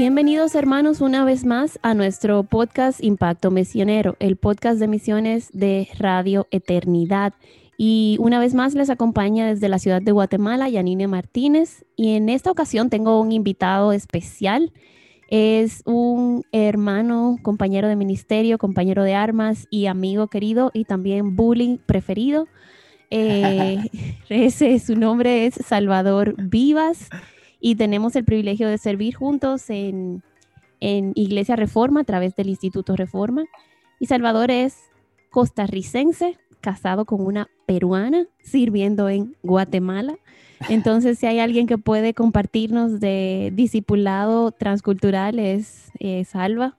Bienvenidos hermanos una vez más a nuestro podcast Impacto Misionero, el podcast de misiones de Radio Eternidad. Y una vez más les acompaña desde la ciudad de Guatemala Yanine Martínez. Y en esta ocasión tengo un invitado especial. Es un hermano, compañero de ministerio, compañero de armas y amigo querido y también bullying preferido. Eh, ese, su nombre es Salvador Vivas y tenemos el privilegio de servir juntos en, Iglesia Reforma a través del Instituto Reforma. Y Salvador es costarricense, casado con una peruana, sirviendo en Guatemala. Entonces, si hay alguien que puede compartirnos de discipulado transcultural, es Salva.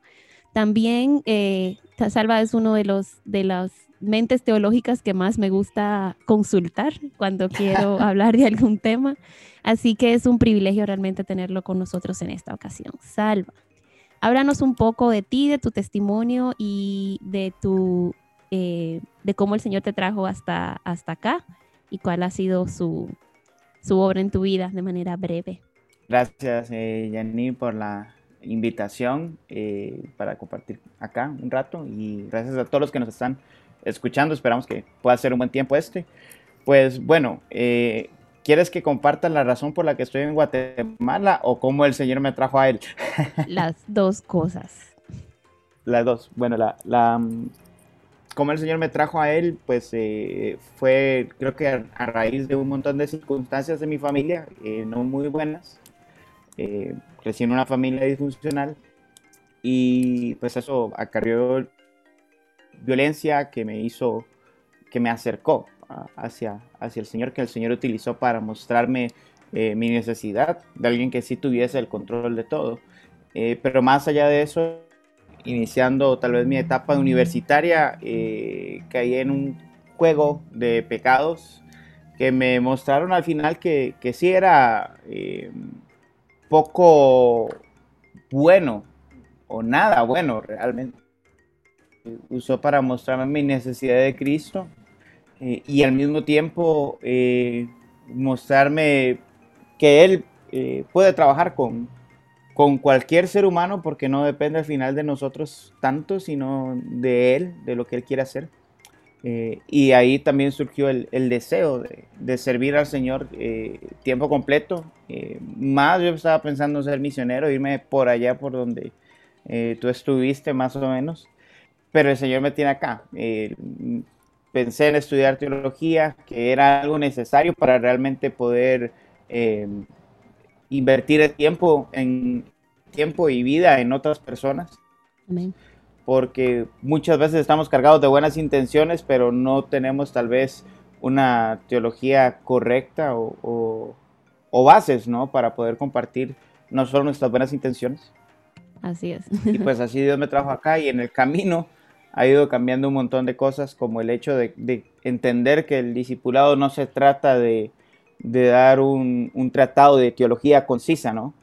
También eh, Salva es uno de los de las mentes teológicas que más me gusta consultar cuando quiero hablar de algún tema. Así que es un privilegio realmente tenerlo con nosotros en esta ocasión. Salva, háblanos un poco de ti, de tu testimonio y de tu eh, de cómo el Señor te trajo hasta, hasta acá y cuál ha sido su, su obra en tu vida de manera breve. Gracias, eh, Yanni, por la invitación eh, para compartir acá un rato y gracias a todos los que nos están escuchando. Esperamos que pueda ser un buen tiempo este. Pues bueno, eh, ¿Quieres que comparta la razón por la que estoy en Guatemala o cómo el Señor me trajo a él? Las dos cosas. Las dos. Bueno, la, la mm, cómo el Señor me trajo a él, pues eh, fue, creo que a, raíz de un montón de circunstancias de mi familia, eh, no muy buenas. Eh, crecí en una familia disfuncional y pues eso acarrió violencia que me hizo, que me acercó hacia, hacia el Señor que el Señor utilizó para mostrarme eh, mi necesidad de alguien que sí tuviese el control de todo. Eh, pero más allá de eso, iniciando tal vez mi etapa universitaria, eh, caí en un juego de pecados que me mostraron al final que, que sí era poco bueno o nada bueno realmente. Usó para mostrarme mi necesidad de Cristo eh, y al mismo tiempo eh, mostrarme que Él eh, puede trabajar con, con cualquier ser humano porque no depende al final de nosotros tanto, sino de Él, de lo que Él quiere hacer. y ahí también surgió el, el deseo de, de, servir al Señor tiempo completo. más yo estaba pensando en ser misionero, irme por allá por donde tú estuviste más o menos. Pero el Señor me tiene acá pensé en estudiar teología, que era algo necesario para realmente poder eh, invertir el tiempo en tiempo y vida en otras personas. Porque muchas veces estamos cargados de buenas intenciones, pero no tenemos tal vez una teología correcta o, o bases, ¿no? Para poder compartir no solo nuestras buenas intenciones. Así es. Y pues así Dios me trajo acá y en el camino ha ido cambiando un montón de cosas, como el hecho de, entender que el discipulado no se trata de, dar un, tratado de teología concisa, ¿no?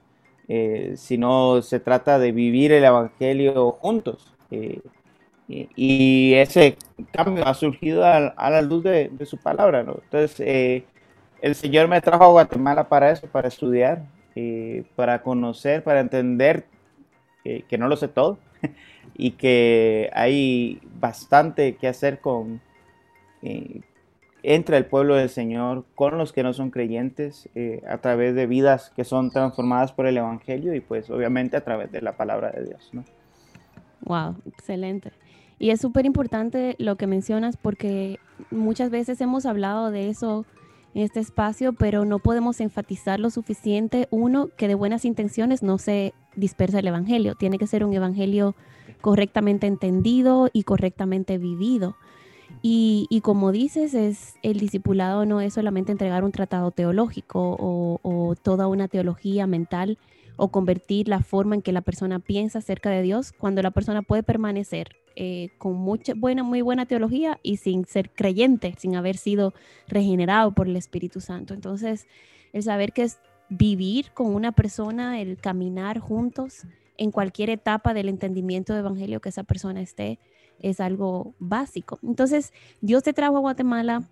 Eh, sino se trata de vivir el Evangelio juntos. Eh, y ese cambio ha surgido a, la luz de, su palabra, ¿no? Entonces, eh, el Señor me trajo a Guatemala para eso, para estudiar, para conocer, para entender que no lo sé todo, y que hay bastante que hacer con eh, entre el pueblo del Señor, con los que no son creyentes, eh, a través de vidas que son transformadas por el Evangelio y pues obviamente a través de la palabra de Dios. ¿no? Wow, excelente. Y es súper importante lo que mencionas porque muchas veces hemos hablado de eso en este espacio, pero no podemos enfatizar lo suficiente, uno, que de buenas intenciones no se dispersa el Evangelio, tiene que ser un Evangelio correctamente entendido y correctamente vivido. Y, como dices, es el discipulado no es solamente entregar un tratado teológico o, toda una teología mental o convertir la forma en que la persona piensa acerca de Dios cuando la persona puede permanecer eh, con mucha buena, muy buena teología y sin ser creyente, sin haber sido regenerado por el Espíritu Santo. Entonces, el saber que es vivir con una persona, el caminar juntos en cualquier etapa del entendimiento de evangelio que esa persona esté, es algo básico. Entonces, Dios te trajo a Guatemala.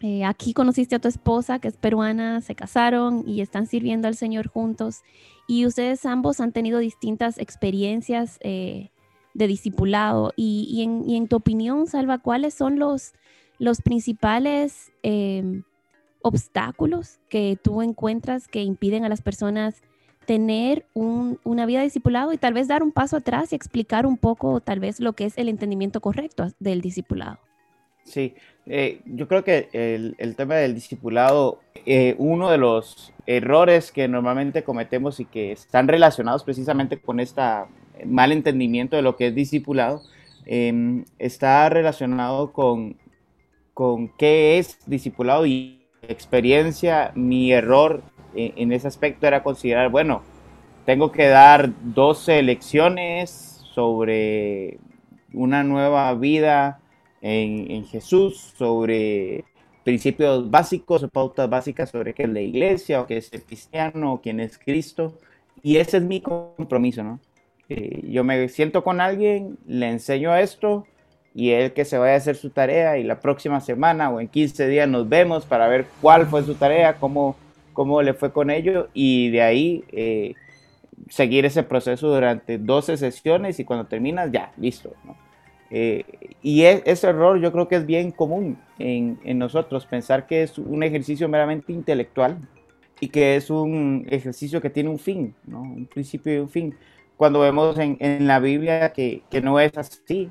Eh, aquí conociste a tu esposa, que es peruana, se casaron y están sirviendo al Señor juntos. Y ustedes ambos han tenido distintas experiencias eh, de discipulado. Y, en, tu opinión, Salva, ¿cuáles son los, los principales em, obstáculos que tú encuentras que impiden a las personas tener una vida de discipulado y tal vez dar un paso atrás y explicar un poco tal vez lo que es el entendimiento correcto del discipulado. Sí, eh, yo creo que el, tema del discipulado, eh, uno de los errores que normalmente cometemos y que están relacionados precisamente con este mal entendimiento de lo que es discipulado, em, está relacionado con, con qué es discipulado y experiencia, mi error en ese aspecto era considerar, bueno, tengo que dar 12 lecciones sobre una nueva vida en, Jesús, sobre principios básicos o pautas básicas sobre qué es la iglesia o qué es el cristiano o quién es Cristo. Y ese es mi compromiso, ¿no? Eh, yo me siento con alguien, le enseño esto y él que se vaya a hacer su tarea y la próxima semana o en 15 días nos vemos para ver cuál fue su tarea, cómo cómo le fue con ello y de ahí eh, seguir ese proceso durante 12 sesiones y cuando terminas ya, listo. Eh, y e, ese error yo creo que es bien común en, nosotros, pensar que es un ejercicio meramente intelectual y que es un ejercicio que tiene un fin, un principio y un fin. Cuando vemos en, la Biblia que, no es así,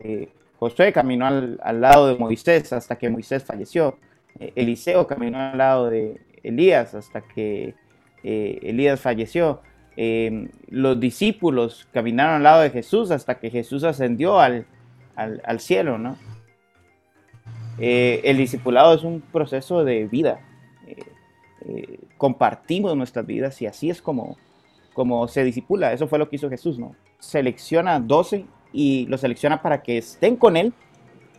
eh, Josué caminó al, al, lado de Moisés hasta que Moisés falleció, Eliseo caminó al lado de, Elías hasta que eh, Elías falleció. Eh, los discípulos caminaron al lado de Jesús hasta que Jesús ascendió al, cielo, ¿no? Eh, el discipulado es un proceso de vida. compartimos nuestras vidas y así es como, como se disipula. Eso fue lo que hizo Jesús, ¿no? Selecciona 12 y los selecciona para que estén con Él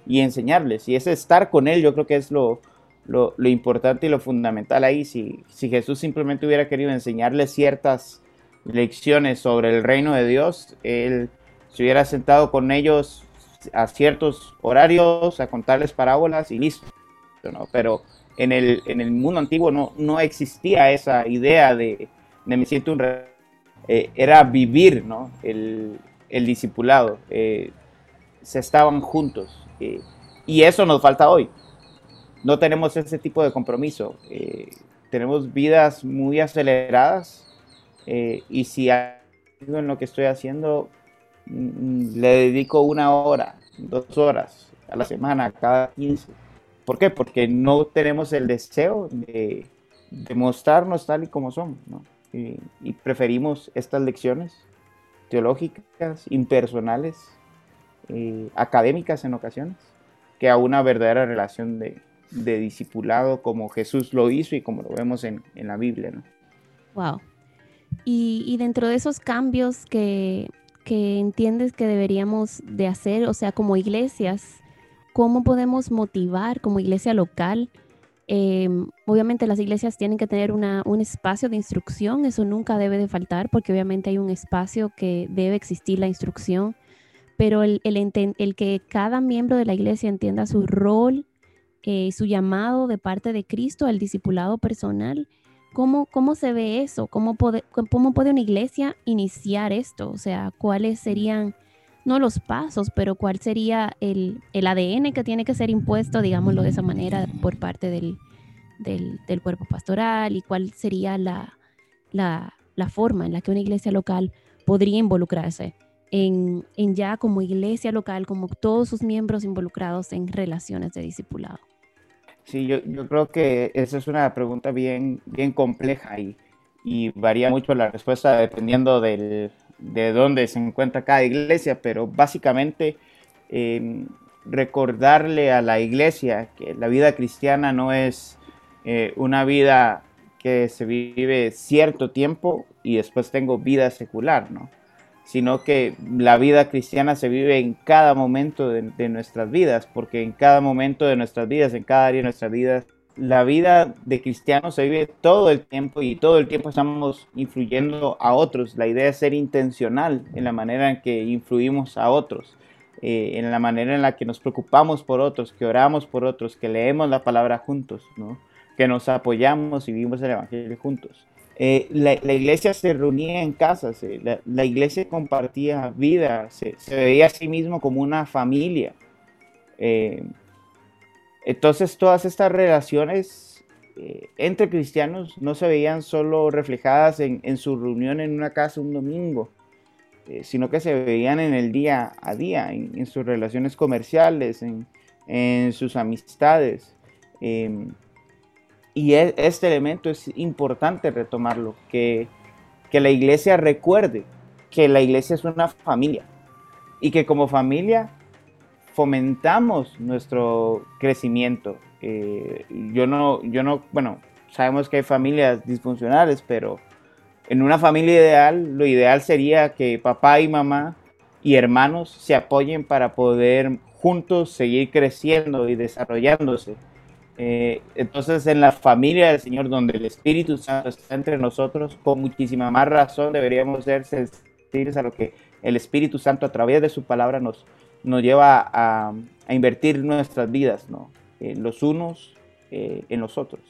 y enseñarles. Y ese estar con Él yo creo que es lo, lo, importante y lo fundamental ahí. Si, si Jesús simplemente hubiera querido enseñarles ciertas lecciones sobre el reino de Dios, Él se hubiera sentado con ellos a ciertos horarios, a contarles parábolas y listo. Pero en el, en el mundo antiguo no, no existía esa idea de, me siento un rey. Eh, era vivir ¿no? el, el discipulado. Eh, se estaban juntos. Eh, y eso nos falta hoy no tenemos ese tipo de compromiso. Tenemos vidas muy aceleradas y si algo en lo que estoy haciendo le dedico una hora, dos horas a la semana, cada 15. ¿Por qué? Porque no tenemos el deseo de, mostrarnos tal y como somos, y, preferimos estas lecciones teológicas, impersonales, eh, académicas en ocasiones, que a una verdadera relación de, de discipulado como Jesús lo hizo y como lo vemos en, la Biblia. ¿no? Wow. Y, dentro de esos cambios que, entiendes que deberíamos de hacer, o sea, como iglesias, ¿cómo podemos motivar como iglesia local? Em, obviamente las iglesias tienen que tener un espacio de instrucción, eso nunca debe de faltar porque obviamente hay un espacio que debe existir la instrucción, pero el, el que cada miembro de la iglesia entienda su rol eh, su llamado de parte de Cristo al discipulado personal. ¿Cómo, cómo se ve eso? ¿Cómo puede, ¿Cómo puede una iglesia iniciar esto? O sea, ¿cuáles serían, no los pasos, pero cuál sería el, el ADN que tiene que ser impuesto, digámoslo de esa manera, por parte del, del, del cuerpo pastoral y cuál sería la, la, la, forma en la que una iglesia local podría involucrarse en, en ya como iglesia local, como todos sus miembros involucrados en relaciones de discipulado? Sí, yo, yo, creo que esa es una pregunta bien, bien compleja y, y varía mucho la respuesta dependiendo del, de dónde se encuentra cada iglesia, pero básicamente em, recordarle a la iglesia que la vida cristiana no es eh, una vida que se vive cierto tiempo y después tengo vida secular, ¿no? Sino que la vida cristiana se vive en cada momento de, nuestras vidas, porque en cada momento de nuestras vidas, en cada área de nuestras vidas, la vida de cristiano se vive todo el tiempo y todo el tiempo estamos influyendo a otros. La idea es ser intencional en la manera en que influimos a otros, eh, en la manera en la que nos preocupamos por otros, que oramos por otros, que leemos la palabra juntos, ¿no? que nos apoyamos y vivimos el Evangelio juntos. Eh, la, iglesia se reunía en casas, eh, la, iglesia compartía vida, se, veía a sí mismo como una familia. Entonces todas estas relaciones eh, entre cristianos no se veían solo reflejadas en, su reunión en una casa un domingo, eh, sino que se veían en el día a día, en, sus relaciones comerciales, en, sus amistades. Y e, este elemento es importante retomarlo, que, que la iglesia recuerde que la iglesia es una familia y que como familia fomentamos nuestro crecimiento. Eh, yo no, yo no, bueno, sabemos que hay familias disfuncionales, pero en una familia ideal, lo ideal sería que papá y mamá y hermanos se apoyen para poder juntos seguir creciendo y desarrollándose. Eh, entonces, en la familia del Señor, donde el Espíritu Santo está entre nosotros, con muchísima más razón deberíamos ser sensibles a lo que el Espíritu Santo a través de su palabra nos, nos lleva a, invertir nuestras vidas, ¿no? los unos eh, en los otros.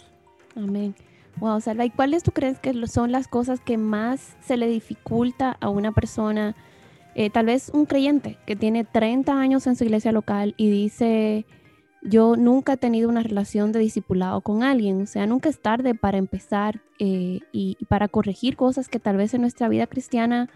Amén. Wow, Salva, ¿y cuáles tú crees que son las cosas que más se le dificulta a una persona, eh, tal vez un creyente que tiene 30 años en su iglesia local y dice, yo nunca he tenido una relación de discipulado con alguien, o sea, nunca es tarde para empezar eh, y, para corregir cosas que tal vez en nuestra vida cristiana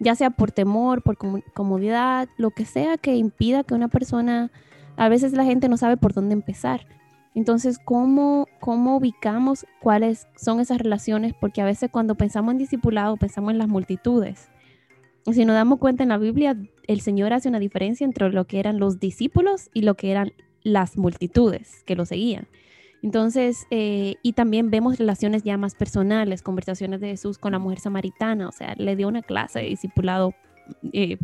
ya sea por temor, por comodidad, lo que sea que impida que una persona, a veces la gente no sabe por dónde empezar. Entonces, ¿cómo, cómo ubicamos cuáles son esas relaciones? Porque a veces cuando pensamos en discipulado, pensamos en las multitudes. Y si nos damos cuenta en la Biblia, el Señor hace una diferencia entre lo que eran los discípulos y lo que eran las multitudes que lo seguían. Entonces, eh, y también vemos relaciones ya más personales, conversaciones de Jesús con la mujer samaritana, o sea, le dio una clase de discipulado eh,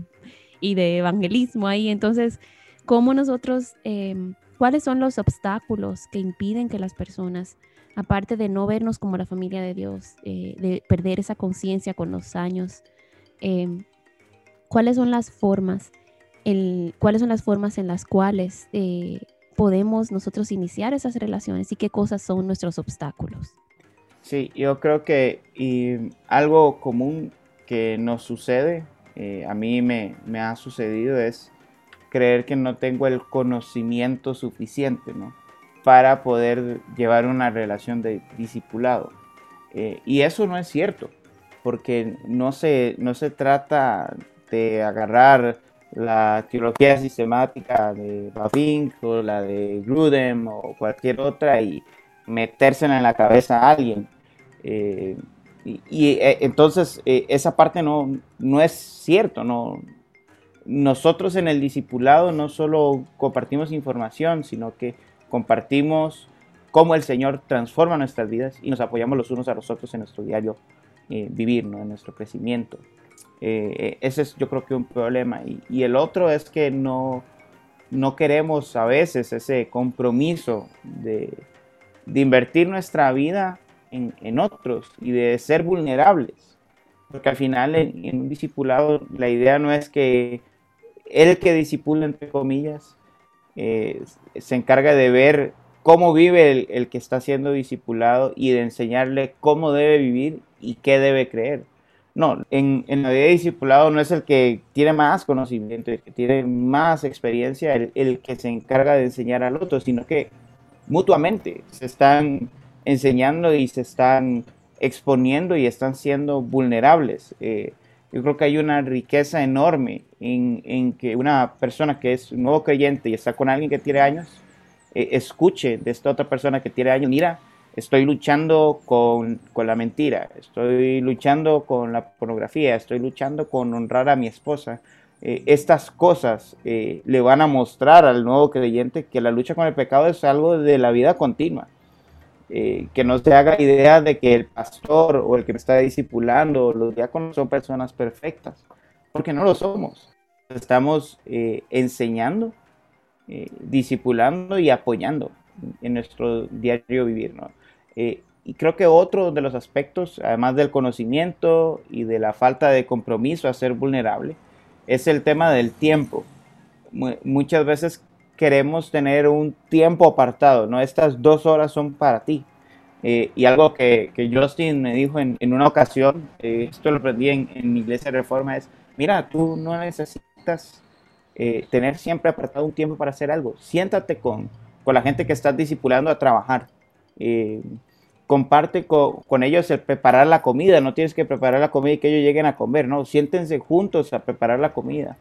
y de evangelismo ahí. Entonces, ¿cómo nosotros, em, cuáles son los obstáculos que impiden que las personas, aparte de no vernos como la familia de Dios, eh, de perder esa conciencia con los años, em, cuáles son las formas, cuáles son las formas en las cuales podemos nosotros iniciar esas relaciones y qué cosas son nuestros obstáculos. Sí, yo creo que y algo común que nos sucede, eh, a mí me, me, ha sucedido, es creer que no tengo el conocimiento suficiente ¿no? para poder llevar una relación de discipulado. Eh, y eso no es cierto, porque no se, no se trata de agarrar la teología sistemática de Bavinck o la de Grudem o cualquier otra y metérsela en la cabeza a alguien. Eh, y, eh, entonces eh, esa parte no, no es cierto, no. Nosotros en el discipulado no solo compartimos información, sino que compartimos cómo el Señor transforma nuestras vidas y nos apoyamos los unos a los otros en nuestro diario vivir, ¿no? en nuestro crecimiento. Eh, ese es yo creo que un problema. Y, el otro es que no, no queremos a veces ese compromiso de, invertir nuestra vida en, otros y de ser vulnerables. Porque al final en, un discipulado la idea no es que el que disipula, entre comillas, eh, se encarga de ver cómo vive el, el, que está siendo discipulado y de enseñarle cómo debe vivir y qué debe creer. No, en, la vida de discipulado no es el que tiene más conocimiento, el que tiene más experiencia, el, que se encarga de enseñar al otro, sino que mutuamente se están enseñando y se están exponiendo y están siendo vulnerables. Eh, yo creo que hay una riqueza enorme en, que una persona que es un nuevo creyente y está con alguien que tiene años, eh, escuche de esta otra persona que tiene años, mira, estoy luchando con, la mentira, estoy luchando con la pornografía, estoy luchando con honrar a mi esposa. Eh, estas cosas eh, le van a mostrar al nuevo creyente que la lucha con el pecado es algo de la vida continua. eh, que no se haga idea de que el pastor o el que me está discipulando, los diáconos son personas perfectas, porque no lo somos. Estamos eh, enseñando, eh, discipulando y apoyando en nuestro diario vivir. ¿no? Y creo que otro de los aspectos, además del conocimiento y de la falta de compromiso a ser vulnerable, es el tema del tiempo. muchas veces queremos tener un tiempo apartado, ¿no? Estas dos horas son para ti. Eh, y algo que, que, Justin me dijo en, en una ocasión, eh, esto lo aprendí en, en, iglesia reforma, es, mira, tú no necesitas eh, tener siempre apartado un tiempo para hacer algo. Siéntate con, con la gente que estás discipulando a trabajar. Comparte con, ellos el preparar la comida. No tienes que preparar la comida y que ellos lleguen a comer, ¿no? Siéntense juntos a preparar la comida.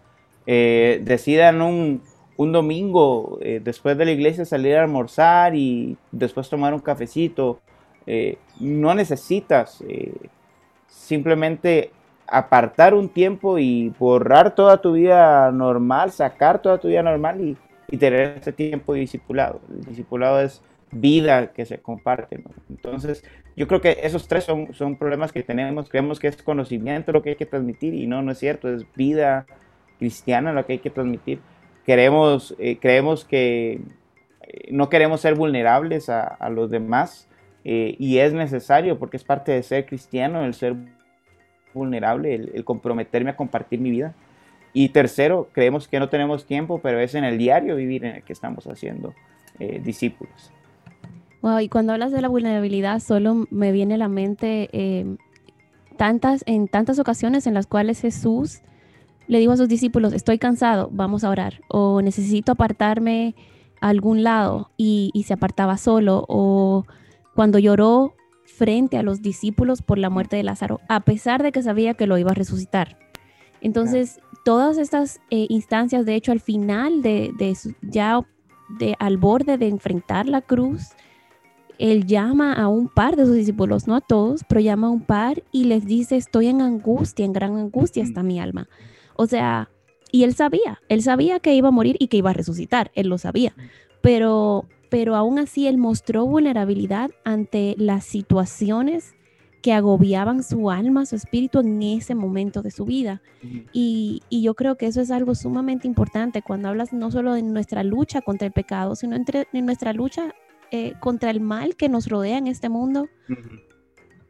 decidan un, un domingo eh, después de la iglesia salir a almorzar y después tomar un cafecito. Eh, no necesitas eh, simplemente apartar un tiempo y borrar toda tu vida normal, sacar toda tu vida normal y, tener ese tiempo discipulado. El es vida que se comparte. Entonces, yo creo que esos tres son, son problemas que tenemos. Creemos que es conocimiento lo que hay que transmitir y no, no es cierto, es vida cristiana lo que hay que transmitir queremos, eh, creemos que eh, no queremos ser vulnerables a, los demás eh, y es necesario porque es parte de ser cristiano el ser vulnerable, el, comprometerme a compartir mi vida. Y tercero, creemos que no tenemos tiempo, pero es en el diario vivir en el que estamos haciendo discípulos. Wow, y cuando hablas de la vulnerabilidad, solo me viene a la mente tantas, en tantas ocasiones en las cuales Jesús le dijo a sus discípulos, estoy cansado, vamos a orar, o necesito apartarme a algún lado y, se apartaba solo, o cuando lloró frente a los discípulos por la muerte de Lázaro, a pesar de que sabía que lo iba a resucitar. Entonces, todas estas eh, instancias, de hecho, al final de, de ya de, al borde de enfrentar la cruz, él llama a un par de sus discípulos, no a todos, pero llama a un par y les dice, estoy en angustia, en gran angustia está mi alma. O sea, y él sabía, él sabía que iba a morir y que iba a resucitar, él lo sabía, pero, pero aún así él mostró vulnerabilidad ante las situaciones que agobiaban su alma, su espíritu en ese momento de su vida. Y, yo creo que eso es algo sumamente importante cuando hablas no solo de nuestra lucha contra el pecado, sino entre, en nuestra lucha eh, contra el mal que nos rodea en este mundo,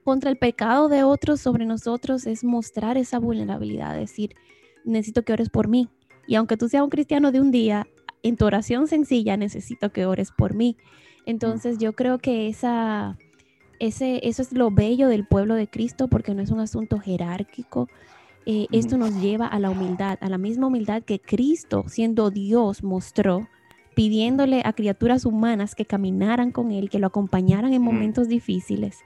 contra el pecado de otros sobre nosotros, es mostrar esa vulnerabilidad, decir, necesito que ores por mí. Y aunque tú seas un cristiano de un día, en tu oración sencilla necesito que ores por mí. Entonces yo creo que esa, ese, eso es lo bello del pueblo de Cristo porque no es un asunto jerárquico. Eh, esto nos lleva a la humildad, a la misma humildad que Cristo, siendo Dios, mostró, pidiéndole a criaturas humanas que caminaran con Él, que lo acompañaran en momentos difíciles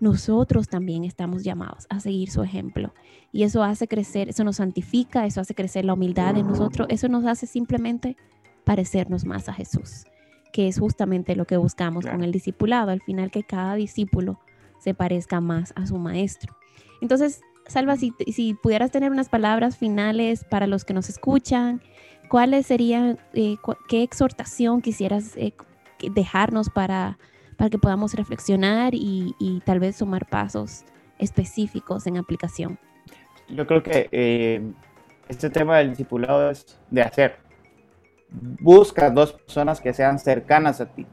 nosotros también estamos llamados a seguir su ejemplo. Y eso hace crecer, eso nos santifica, eso hace crecer la humildad en nosotros, eso nos hace simplemente parecernos más a Jesús, que es justamente lo que buscamos con el discipulado, al final que cada discípulo se parezca más a su maestro. Entonces, Salva, si, si pudieras tener unas palabras finales para los que nos escuchan, ¿cuáles serían, eh, qué exhortación quisieras eh, dejarnos para para que podamos reflexionar y, tal vez sumar pasos específicos en aplicación. Yo creo que eh, este tema del discipulado es de hacer. Busca dos personas que sean cercanas a ti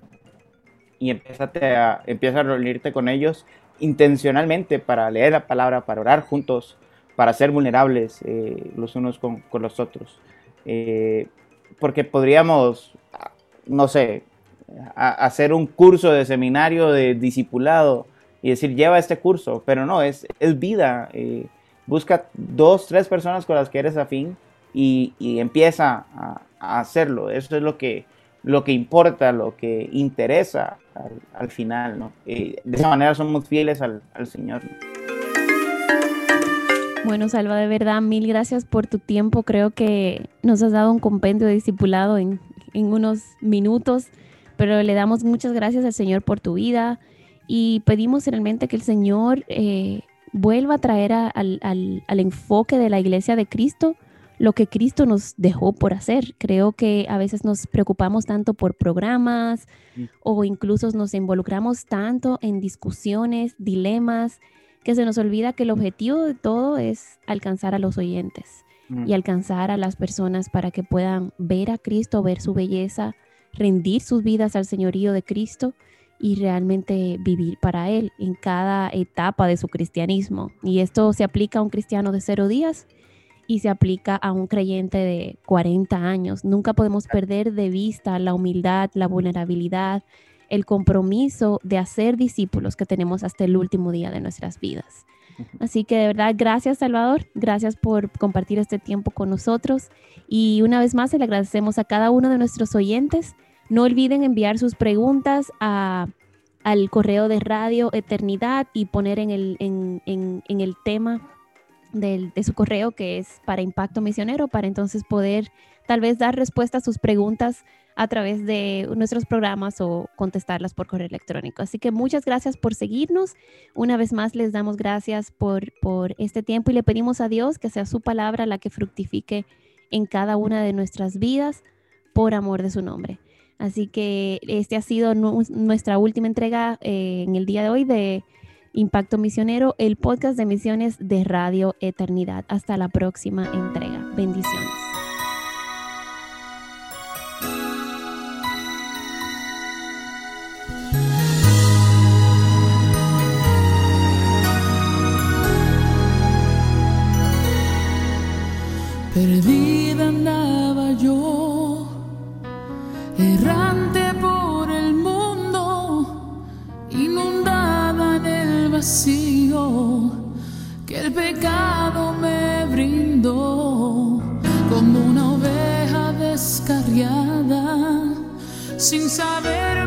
y a, empieza a reunirte con ellos intencionalmente para leer la palabra, para orar juntos, para ser vulnerables eh, los unos con, los otros. Eh, porque podríamos, no sé, hacer un curso de seminario de discipulado y decir, lleva este curso, pero no, es, es vida. Eh, busca dos, tres personas con las que eres afín y, y empieza a, hacerlo. Eso es lo que, lo que importa, lo que interesa al, final. ¿no? Eh, de esa manera somos fieles al, al Señor. Bueno, Salva, de verdad, mil gracias por tu tiempo. Creo que nos has dado un compendio de discipulado en, en unos minutos pero le damos muchas gracias al Señor por tu vida y pedimos realmente que el Señor eh, vuelva a traer al, enfoque de la iglesia de Cristo lo que Cristo nos dejó por hacer. Creo que a veces nos preocupamos tanto por programas Mm. o incluso nos involucramos tanto en discusiones, dilemas, que se nos olvida que el objetivo de todo es alcanzar a los oyentes Mm. y alcanzar a las personas para que puedan ver a Cristo, ver su belleza, rendir sus vidas al señorío de Cristo y realmente vivir para Él en cada etapa de su cristianismo. Y esto se aplica a un cristiano de cero días y se aplica a un creyente de 40 años. Nunca podemos perder de vista la humildad, la vulnerabilidad, el compromiso de hacer discípulos que tenemos hasta el último día de nuestras vidas. Así que de verdad, gracias Salvador, gracias por compartir este tiempo con nosotros y una vez más le agradecemos a cada uno de nuestros oyentes. No olviden enviar sus preguntas a, al correo de Radio Eternidad y poner en el, en, en- en el tema del- de su correo que es para Impacto Misionero, para entonces poder tal vez dar respuesta a sus preguntas a través de nuestros programas o contestarlas por correo electrónico. Así que muchas gracias por seguirnos. Una vez más les damos gracias por, por este tiempo y le pedimos a Dios que sea su palabra la que fructifique en cada una de nuestras vidas por amor de su nombre. Así que este ha sido nu- nuestra última entrega eh, en el día de hoy de Impacto Misionero, el podcast de misiones de Radio Eternidad. Hasta la próxima entrega. Bendiciones. Perdida andaba yo, errante por el mundo, inundada en el vacío que el pecado me brindó, como una oveja descarriada, sin saber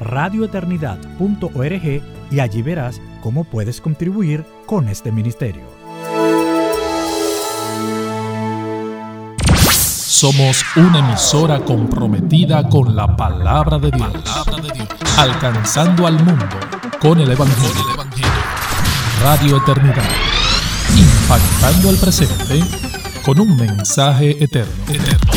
radioeternidad.org y allí verás cómo puedes contribuir con este ministerio. Somos una emisora comprometida con la palabra de Dios, alcanzando al mundo con el Evangelio. Radio Eternidad, impactando al presente con un mensaje eterno.